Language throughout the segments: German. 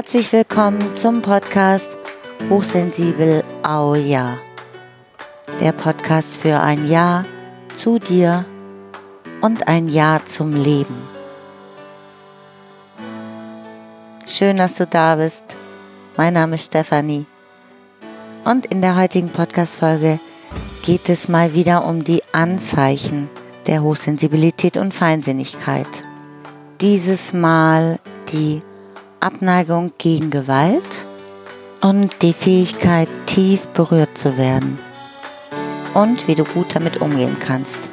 Herzlich willkommen zum Podcast Hochsensibel Au Ja. Der Podcast für ein Ja zu dir und ein Ja zum Leben. Schön, dass du da bist. Mein Name ist Stefanie. Und in der heutigen Podcast-Folge geht es mal wieder um die Anzeichen der Hochsensibilität und Feinsinnigkeit. Dieses Mal die Abneigung gegen Gewalt und die Fähigkeit, tief berührt zu werden. Und wie du gut damit umgehen kannst.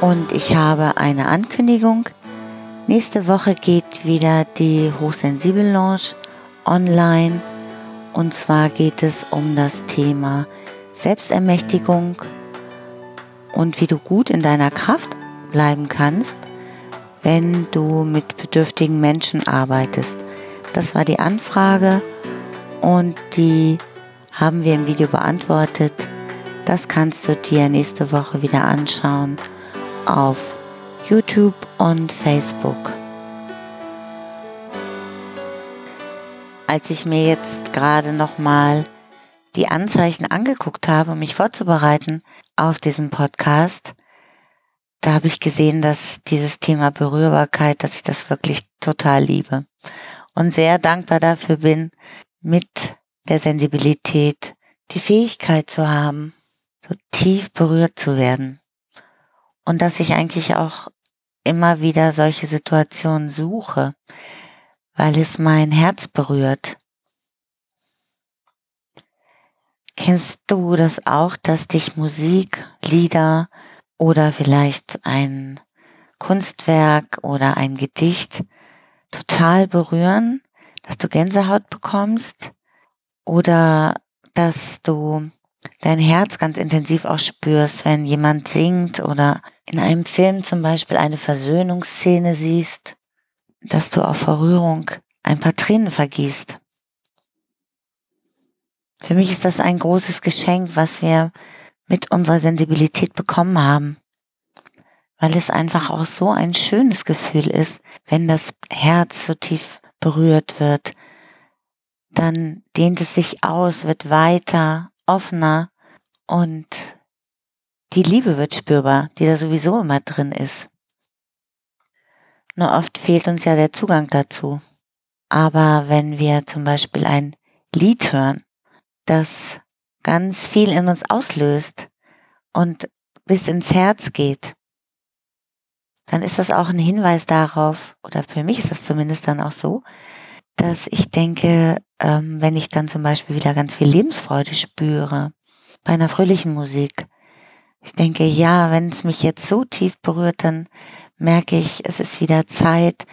Und ich habe eine Ankündigung. Nächste Woche geht wieder die Hochsensibel Lounge online. Und zwar geht es um das Thema Selbstermächtigung und wie du gut in deiner Kraft bleiben kannst wenn du mit bedürftigen Menschen arbeitest. Das war die Anfrage und die haben wir im Video beantwortet. Das kannst du dir nächste Woche wieder anschauen auf YouTube und Facebook. Als ich mir jetzt gerade nochmal die Anzeichen angeguckt habe, um mich vorzubereiten auf diesen Podcast, da habe ich gesehen, dass dieses Thema Berührbarkeit, dass ich das wirklich total liebe und sehr dankbar dafür bin, mit der Sensibilität die Fähigkeit zu haben, so tief berührt zu werden. Und dass ich eigentlich auch immer wieder solche Situationen suche, weil es mein Herz berührt. Kennst du das auch, dass dich Musik, Lieder oder vielleicht ein Kunstwerk oder ein Gedicht total berühren, dass du Gänsehaut bekommst oder dass du dein Herz ganz intensiv auch spürst, wenn jemand singt oder in einem Film zum Beispiel eine Versöhnungsszene siehst, dass du auf Verrührung ein paar Tränen vergießt. Für mich ist das ein großes Geschenk, was wir mit unserer Sensibilität bekommen haben. Weil es einfach auch so ein schönes Gefühl ist, wenn das Herz so tief berührt wird. Dann dehnt es sich aus, wird weiter, offener und die Liebe wird spürbar, die da sowieso immer drin ist. Nur oft fehlt uns ja der Zugang dazu. Aber wenn wir zum Beispiel ein Lied hören, das ganz viel in uns auslöst und bis ins Herz geht, dann ist das auch ein Hinweis darauf, oder für mich ist das zumindest dann auch so, dass ich denke, ähm, wenn ich dann zum Beispiel wieder ganz viel Lebensfreude spüre, bei einer fröhlichen Musik, ich denke, ja, wenn es mich jetzt so tief berührt, dann merke ich, es ist wieder Zeit,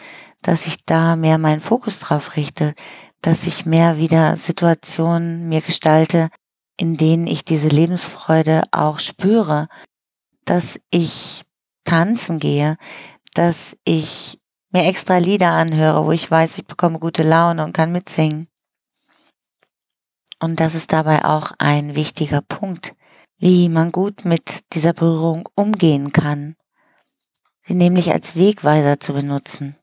dass ich da mehr meinen Fokus drauf richte, dass ich mehr wieder Situationen mir gestalte, in denen ich diese Lebensfreude auch spüre, dass ich tanzen gehe, dass ich mir extra Lieder anhöre, wo ich weiß, ich bekomme gute Laune und kann mitsingen. Und das ist dabei auch ein wichtiger Punkt, wie man gut mit dieser Berührung umgehen kann, sie nämlich als Wegweiser zu benutzen.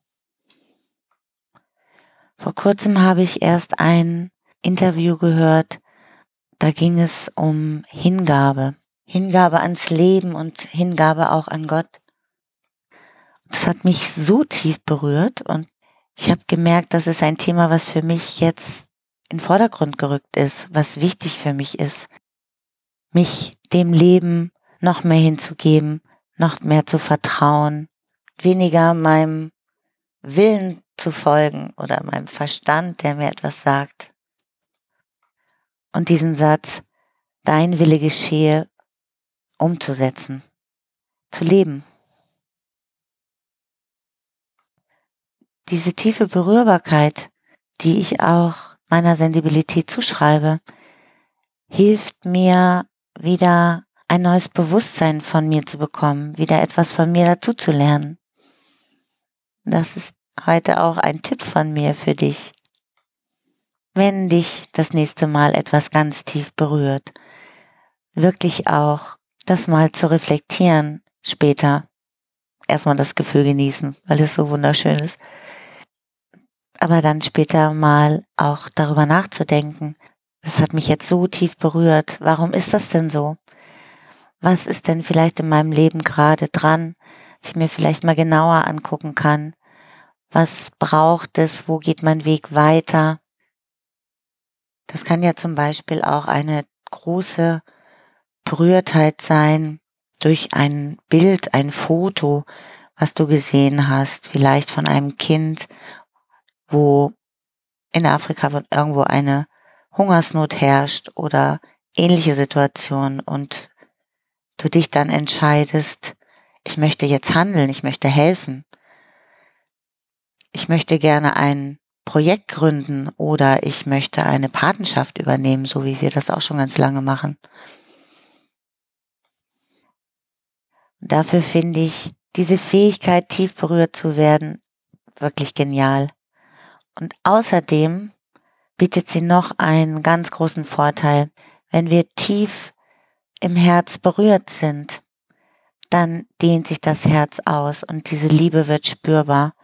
Vor kurzem habe ich erst ein Interview gehört da ging es um Hingabe. Hingabe ans Leben und Hingabe auch an Gott. Das hat mich so tief berührt und ich habe gemerkt, das ist ein Thema, was für mich jetzt in Vordergrund gerückt ist, was wichtig für mich ist, mich dem Leben noch mehr hinzugeben, noch mehr zu vertrauen, weniger meinem Willen zu folgen oder meinem Verstand, der mir etwas sagt und diesen Satz, dein Wille geschehe, umzusetzen, zu leben. Diese tiefe Berührbarkeit, die ich auch meiner Sensibilität zuschreibe, hilft mir wieder ein neues Bewusstsein von mir zu bekommen, wieder etwas von mir dazu zu lernen. Das ist heute auch ein Tipp von mir für dich wenn dich das nächste Mal etwas ganz tief berührt, wirklich auch das mal zu reflektieren später. Erstmal das Gefühl genießen, weil es so wunderschön ist. aber dann später mal auch darüber nachzudenken, das hat mich jetzt so tief berührt. Warum ist das denn so? Was ist denn vielleicht in meinem Leben gerade dran, dass ich mir vielleicht mal genauer angucken kann? Was braucht es? Wo geht mein Weg weiter? Das kann ja zum Beispiel auch eine große Berührtheit sein durch ein Bild, ein Foto, was du gesehen hast, vielleicht von einem Kind, wo in Afrika irgendwo eine Hungersnot herrscht oder ähnliche Situationen und du dich dann entscheidest, ich möchte jetzt handeln, ich möchte helfen. Ich möchte gerne ein Projekt gründen oder ich möchte eine Patenschaft übernehmen, so wie wir das auch schon ganz lange machen. Dafür finde ich diese Fähigkeit, tief berührt zu werden, wirklich genial. Und außerdem bietet sie noch einen ganz großen Vorteil. Wenn wir tief im Herz berührt sind, dann dehnt sich das Herz aus und diese Liebe wird spürbar.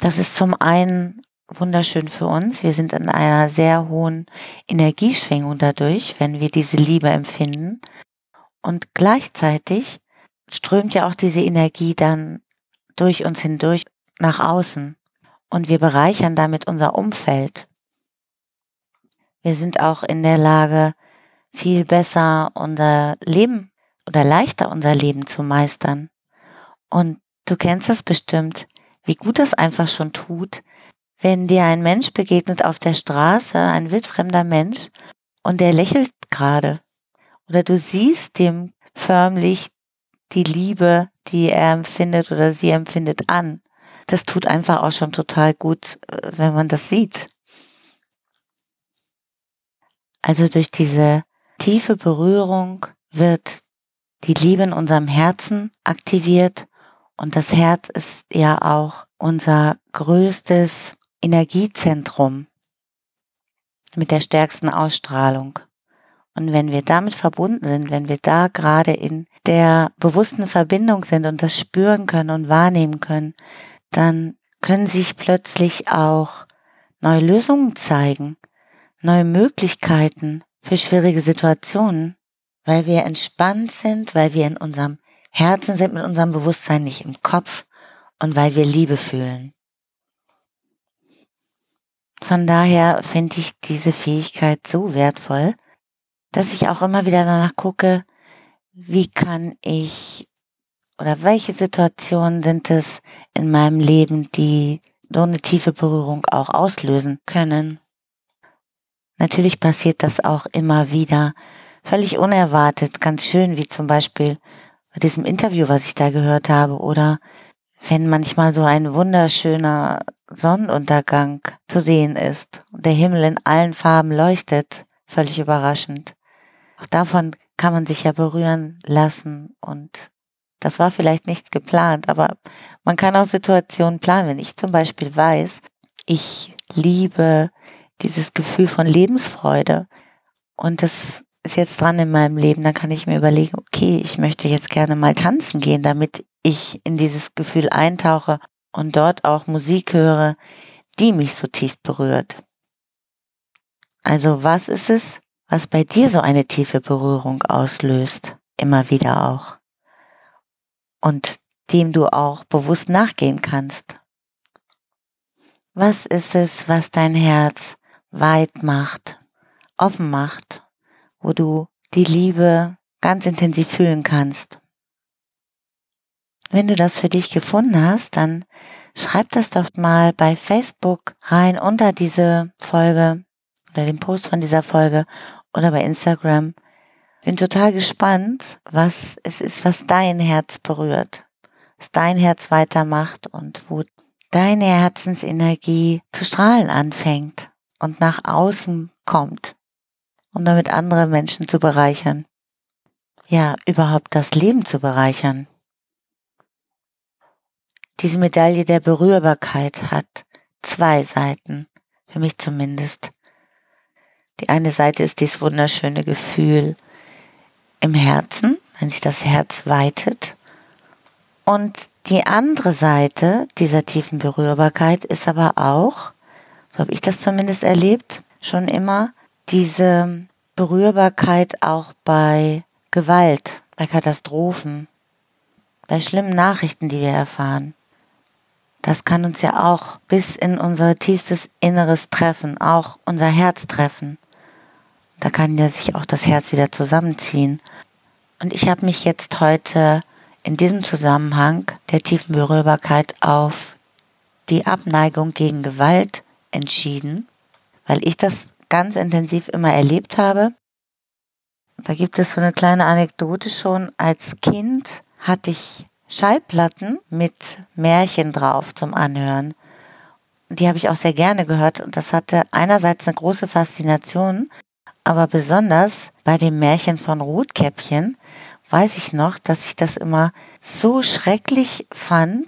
Das ist zum einen wunderschön für uns. Wir sind in einer sehr hohen Energieschwingung dadurch, wenn wir diese Liebe empfinden. Und gleichzeitig strömt ja auch diese Energie dann durch uns hindurch nach außen. Und wir bereichern damit unser Umfeld. Wir sind auch in der Lage, viel besser unser Leben oder leichter unser Leben zu meistern. Und du kennst das bestimmt, wie gut das einfach schon tut, wenn dir ein Mensch begegnet auf der Straße, ein wildfremder Mensch, und der lächelt gerade. Oder du siehst dem förmlich die Liebe, die er empfindet oder sie empfindet an. Das tut einfach auch schon total gut, äh, wenn man das sieht. Also durch diese tiefe Berührung wird die Liebe in unserem Herzen aktiviert und das Herz ist ja auch unser größtes Energiezentrum mit der stärksten Ausstrahlung. Und wenn wir damit verbunden sind, wenn wir da gerade in der bewussten Verbindung sind und das spüren können und wahrnehmen können, dann können sich plötzlich auch neue Lösungen zeigen, neue Möglichkeiten für schwierige Situationen, weil wir entspannt sind, weil wir in unserem Herzen sind, mit unserem Bewusstsein nicht im Kopf und weil wir Liebe fühlen. Von daher finde ich diese Fähigkeit so wertvoll, dass ich auch immer wieder danach gucke, wie kann ich oder welche Situationen sind es in meinem Leben, die so eine tiefe Berührung auch auslösen können. Natürlich passiert das auch immer wieder, völlig unerwartet, ganz schön, wie zum Beispiel bei diesem Interview, was ich da gehört habe, oder wenn manchmal so ein wunderschöner Sonnenuntergang zu sehen ist und der Himmel in allen Farben leuchtet, völlig überraschend. Auch davon kann man sich ja berühren lassen und das war vielleicht nicht geplant, aber man kann auch Situationen planen. Wenn ich zum Beispiel weiß, ich liebe dieses Gefühl von Lebensfreude und das ist jetzt dran in meinem Leben, dann kann ich mir überlegen, okay, ich möchte jetzt gerne mal tanzen gehen, damit ich in dieses Gefühl eintauche und dort auch Musik höre, die mich so tief berührt. Also was ist es, was bei dir so eine tiefe Berührung auslöst? Immer wieder auch. Und dem du auch bewusst nachgehen kannst. Was ist es, was dein Herz weit macht, offen macht, wo du die Liebe ganz intensiv fühlen kannst? Wenn du das für dich gefunden hast, dann schreib das doch mal bei Facebook rein unter diese Folge oder den Post von dieser Folge oder bei Instagram. Bin total gespannt, was es ist, was dein Herz berührt, was dein Herz weitermacht und wo deine Herzensenergie zu strahlen anfängt und nach außen kommt, um damit andere Menschen zu bereichern. Ja, überhaupt das Leben zu bereichern. Diese Medaille der Berührbarkeit hat zwei Seiten, für mich zumindest. Die eine Seite ist dieses wunderschöne Gefühl im Herzen, wenn sich das Herz weitet. Und die andere Seite dieser tiefen Berührbarkeit ist aber auch so habe ich das zumindest erlebt, schon immer, diese Berührbarkeit auch bei Gewalt, bei Katastrophen, bei schlimmen Nachrichten, die wir erfahren. Das kann uns ja auch bis in unser tiefstes Inneres treffen, auch unser Herz treffen. Da kann ja sich auch das Herz wieder zusammenziehen. Und ich habe mich jetzt heute in diesem Zusammenhang der tiefen Berührbarkeit auf die Abneigung gegen Gewalt entschieden, weil ich das ganz intensiv immer erlebt habe. Da gibt es so eine kleine Anekdote schon. Als Kind hatte ich Schallplatten mit Märchen drauf zum Anhören. Die habe ich auch sehr gerne gehört und das hatte einerseits eine große Faszination, aber besonders bei dem Märchen von Rotkäppchen weiß ich noch, dass ich das immer so schrecklich fand,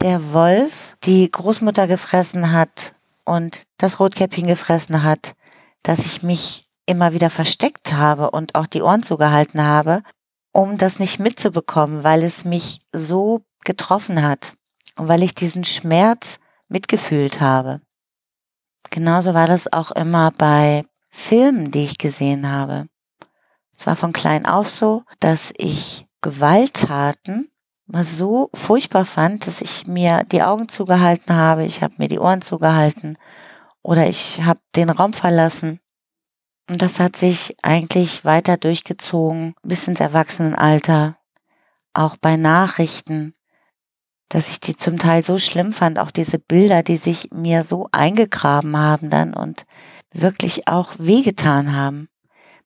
der Wolf die Großmutter gefressen hat und das Rotkäppchen gefressen hat, dass ich mich immer wieder versteckt habe und auch die Ohren zugehalten habe, um das nicht mitzubekommen, weil es mich so getroffen hat und weil ich diesen Schmerz mitgefühlt habe. Genauso war das auch immer bei Filmen, die ich gesehen habe. Es war von klein auf so, dass ich Gewalttaten mal so furchtbar fand, dass ich mir die Augen zugehalten habe, ich habe mir die Ohren zugehalten oder ich habe den Raum verlassen. Und das hat sich eigentlich weiter durchgezogen bis ins Erwachsenenalter, auch bei Nachrichten, dass ich die zum Teil so schlimm fand, auch diese Bilder, die sich mir so eingegraben haben dann und wirklich auch wehgetan haben,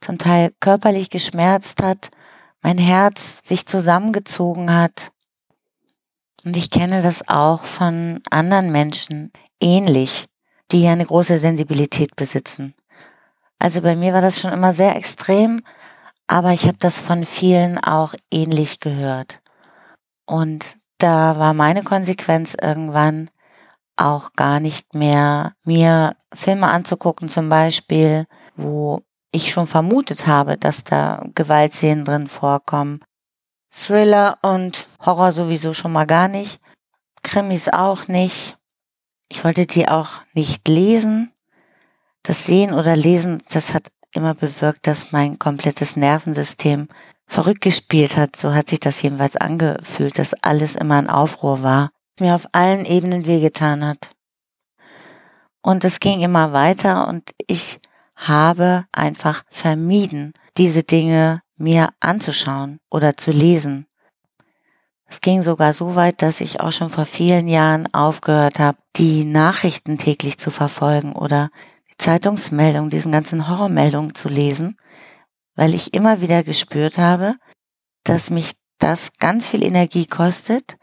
zum Teil körperlich geschmerzt hat mein Herz sich zusammengezogen hat. Und ich kenne das auch von anderen Menschen ähnlich, die eine große Sensibilität besitzen. Also bei mir war das schon immer sehr extrem, aber ich habe das von vielen auch ähnlich gehört. Und da war meine Konsequenz irgendwann auch gar nicht mehr, mir Filme anzugucken zum Beispiel, wo ich schon vermutet habe, dass da Gewaltszenen drin vorkommen. Thriller und Horror sowieso schon mal gar nicht. Krimis auch nicht. Ich wollte die auch nicht lesen. Das Sehen oder Lesen, das hat immer bewirkt, dass mein komplettes Nervensystem verrückt gespielt hat. So hat sich das jedenfalls angefühlt, dass alles immer ein Aufruhr war. Mir auf allen Ebenen wehgetan hat. Und es ging immer weiter und ich habe einfach vermieden, diese Dinge mir anzuschauen oder zu lesen. Es ging sogar so weit, dass ich auch schon vor vielen Jahren aufgehört habe, die Nachrichten täglich zu verfolgen oder Zeitungsmeldungen, diesen ganzen Horrormeldungen zu lesen, weil ich immer wieder gespürt habe, dass mich das ganz viel Energie kostet,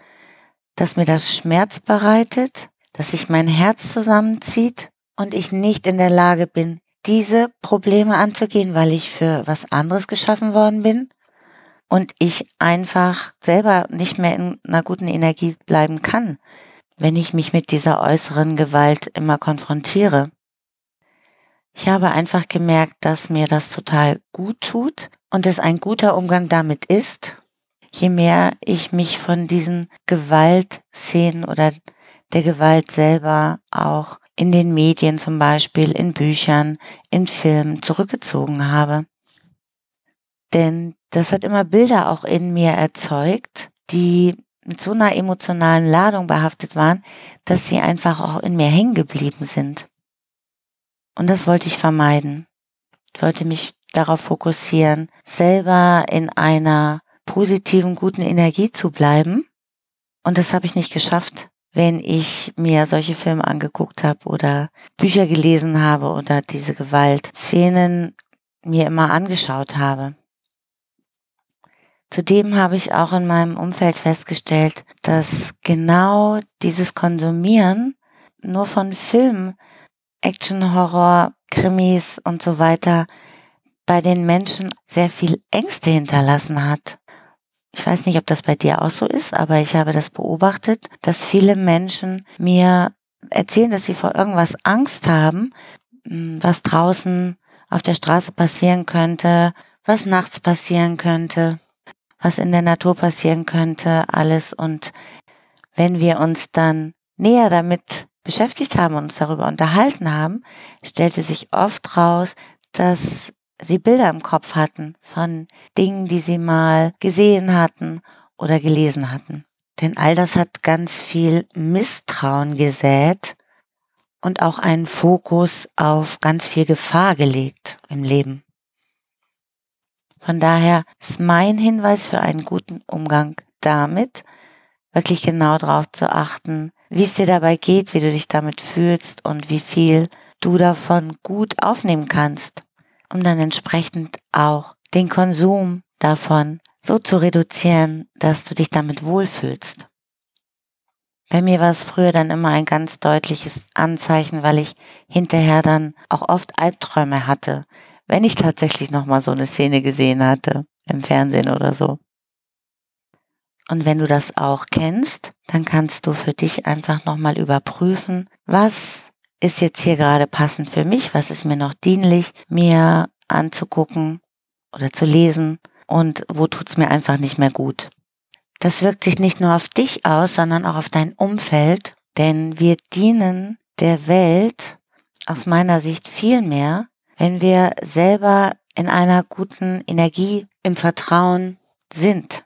dass mir das Schmerz bereitet, dass sich mein Herz zusammenzieht und ich nicht in der Lage bin, diese Probleme anzugehen, weil ich für was anderes geschaffen worden bin und ich einfach selber nicht mehr in einer guten Energie bleiben kann, wenn ich mich mit dieser äußeren Gewalt immer konfrontiere. Ich habe einfach gemerkt, dass mir das total gut tut und es ein guter Umgang damit ist, je mehr ich mich von diesen Gewaltszenen oder der Gewalt selber auch in den Medien zum Beispiel, in Büchern, in Filmen zurückgezogen habe. Denn das hat immer Bilder auch in mir erzeugt, die mit so einer emotionalen Ladung behaftet waren, dass sie einfach auch in mir hängen geblieben sind. Und das wollte ich vermeiden. Ich wollte mich darauf fokussieren, selber in einer positiven, guten Energie zu bleiben. Und das habe ich nicht geschafft wenn ich mir solche Filme angeguckt habe oder Bücher gelesen habe oder diese Gewaltszenen mir immer angeschaut habe. Zudem habe ich auch in meinem Umfeld festgestellt, dass genau dieses Konsumieren nur von Filmen, Action, Horror, Krimis und so weiter bei den Menschen sehr viel Ängste hinterlassen hat. Ich weiß nicht, ob das bei dir auch so ist, aber ich habe das beobachtet, dass viele Menschen mir erzählen, dass sie vor irgendwas Angst haben, hm, was draußen auf der Straße passieren könnte, was nachts passieren könnte, was in der Natur passieren könnte, alles. Und wenn wir uns dann näher damit beschäftigt haben und uns darüber unterhalten haben, stellte sich oft raus, dass sie Bilder im Kopf hatten von Dingen, die sie mal gesehen hatten oder gelesen hatten. Denn all das hat ganz viel Misstrauen gesät und auch einen Fokus auf ganz viel Gefahr gelegt im Leben. Von daher ist mein Hinweis für einen guten Umgang damit, wirklich genau darauf zu achten, wie es dir dabei geht, wie du dich damit fühlst und wie viel du davon gut aufnehmen kannst, um dann entsprechend auch den Konsum davon so zu reduzieren, dass du dich damit wohlfühlst. Bei mir war es früher dann immer ein ganz deutliches Anzeichen, weil ich hinterher dann auch oft Albträume hatte, wenn ich tatsächlich nochmal so eine Szene gesehen hatte, im Fernsehen oder so. Und wenn du das auch kennst, dann kannst du für dich einfach nochmal überprüfen, was ist jetzt hier gerade passend für mich, was ist mir noch dienlich, mir anzugucken oder zu lesen und wo tut's mir einfach nicht mehr gut. Das wirkt sich nicht nur auf dich aus, sondern auch auf dein Umfeld, denn wir dienen der Welt aus meiner Sicht viel mehr, wenn wir selber in einer guten Energie im Vertrauen sind,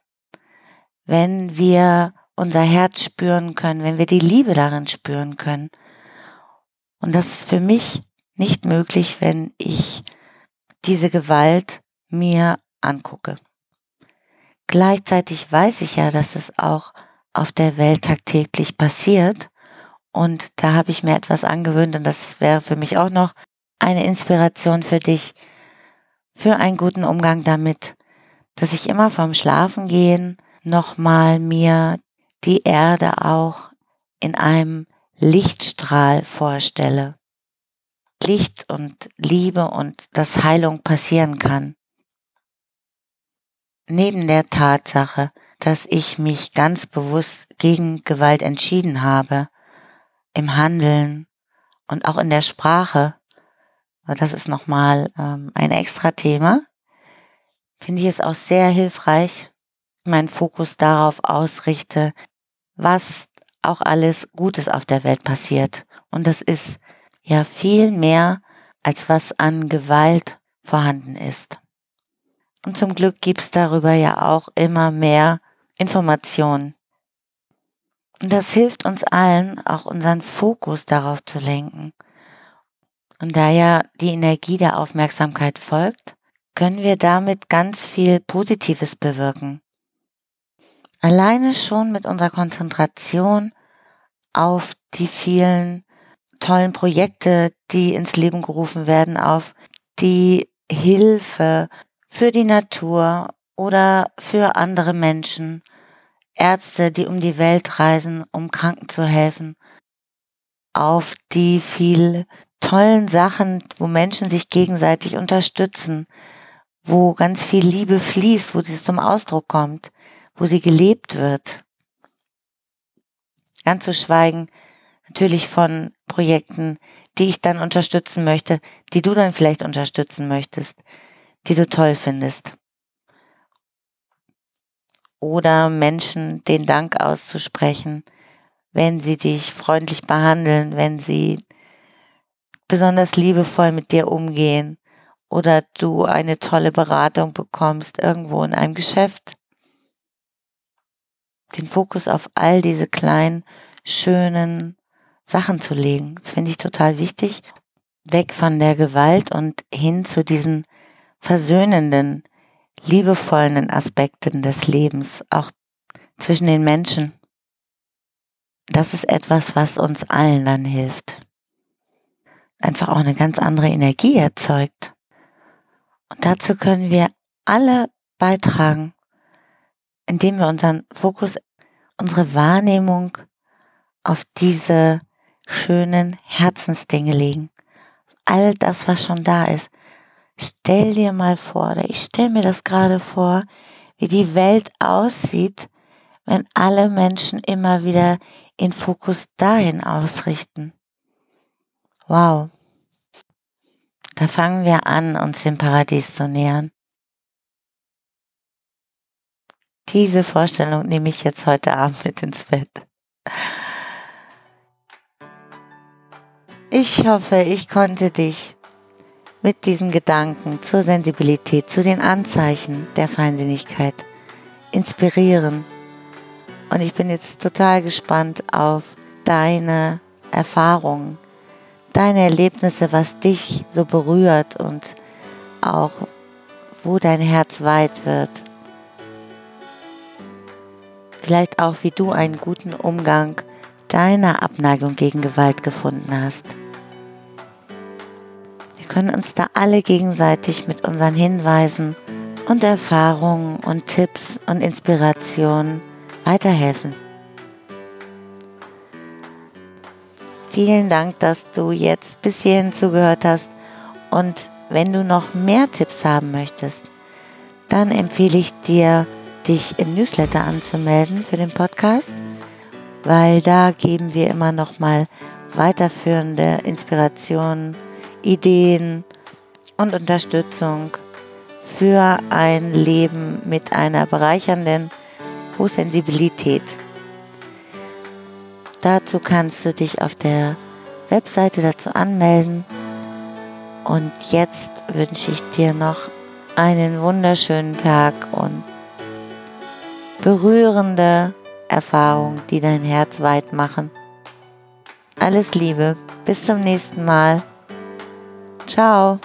wenn wir unser Herz spüren können, wenn wir die Liebe darin spüren können. Und das ist für mich nicht möglich, wenn ich diese Gewalt mir angucke. Gleichzeitig weiß ich ja, dass es auch auf der Welt tagtäglich passiert. Und da habe ich mir etwas angewöhnt und das wäre für mich auch noch eine Inspiration für dich, für einen guten Umgang damit, dass ich immer vom Schlafengehen nochmal mir die Erde auch in einem Lichtstrahl vorstelle. Licht und Liebe und dass Heilung passieren kann neben der Tatsache, dass ich mich ganz bewusst gegen Gewalt entschieden habe, im Handeln und auch in der Sprache, das ist nochmal ähm, ein extra Thema, finde ich es auch sehr hilfreich, meinen Fokus darauf ausrichte, was auch alles Gutes auf der Welt passiert. Und das ist ja viel mehr, als was an Gewalt vorhanden ist. Und zum Glück gibt's darüber ja auch immer mehr Informationen. Und das hilft uns allen, auch unseren Fokus darauf zu lenken. Und da ja die Energie der Aufmerksamkeit folgt, können wir damit ganz viel Positives bewirken. Alleine schon mit unserer Konzentration auf die vielen tollen Projekte, die ins Leben gerufen werden, auf die Hilfe für die Natur oder für andere Menschen, Ärzte, die um die Welt reisen, um Kranken zu helfen, auf die viel tollen Sachen, wo Menschen sich gegenseitig unterstützen, wo ganz viel Liebe fließt, wo sie zum Ausdruck kommt, wo sie gelebt wird. Ganz zu schweigen natürlich von Projekten, die ich dann unterstützen möchte, die du dann vielleicht unterstützen möchtest die du toll findest. Oder Menschen den Dank auszusprechen, wenn sie dich freundlich behandeln, wenn sie besonders liebevoll mit dir umgehen oder du eine tolle Beratung bekommst irgendwo in einem Geschäft. Den Fokus auf all diese kleinen, schönen Sachen zu legen, das finde ich total wichtig. Weg von der Gewalt und hin zu diesen versöhnenden, liebevollen Aspekten des Lebens, auch zwischen den Menschen. Das ist etwas, was uns allen dann hilft. Einfach auch eine ganz andere Energie erzeugt. Und dazu können wir alle beitragen, indem wir unseren Fokus, unsere Wahrnehmung auf diese schönen Herzensdinge legen. All das, was schon da ist. Stell dir mal vor, oder ich stelle mir das gerade vor, wie die Welt aussieht, wenn alle Menschen immer wieder den Fokus dahin ausrichten. Wow. Da fangen wir an, uns dem Paradies zu nähern. Diese Vorstellung nehme ich jetzt heute Abend mit ins Bett. Ich hoffe, ich konnte dich mit diesen Gedanken zur Sensibilität, zu den Anzeichen der Feinsinnigkeit inspirieren. Und ich bin jetzt total gespannt auf deine Erfahrungen, deine Erlebnisse, was dich so berührt und auch wo dein Herz weit wird. Vielleicht auch, wie du einen guten Umgang deiner Abneigung gegen Gewalt gefunden hast können uns da alle gegenseitig mit unseren Hinweisen und Erfahrungen und Tipps und Inspirationen weiterhelfen. Vielen Dank, dass du jetzt bis hierhin zugehört hast und wenn du noch mehr Tipps haben möchtest, dann empfehle ich dir, dich im Newsletter anzumelden für den Podcast, weil da geben wir immer noch mal weiterführende Inspirationen Ideen und Unterstützung für ein Leben mit einer bereichernden Hochsensibilität. Dazu kannst du dich auf der Webseite dazu anmelden. Und jetzt wünsche ich dir noch einen wunderschönen Tag und berührende Erfahrungen, die dein Herz weit machen. Alles Liebe, bis zum nächsten Mal. Ciao.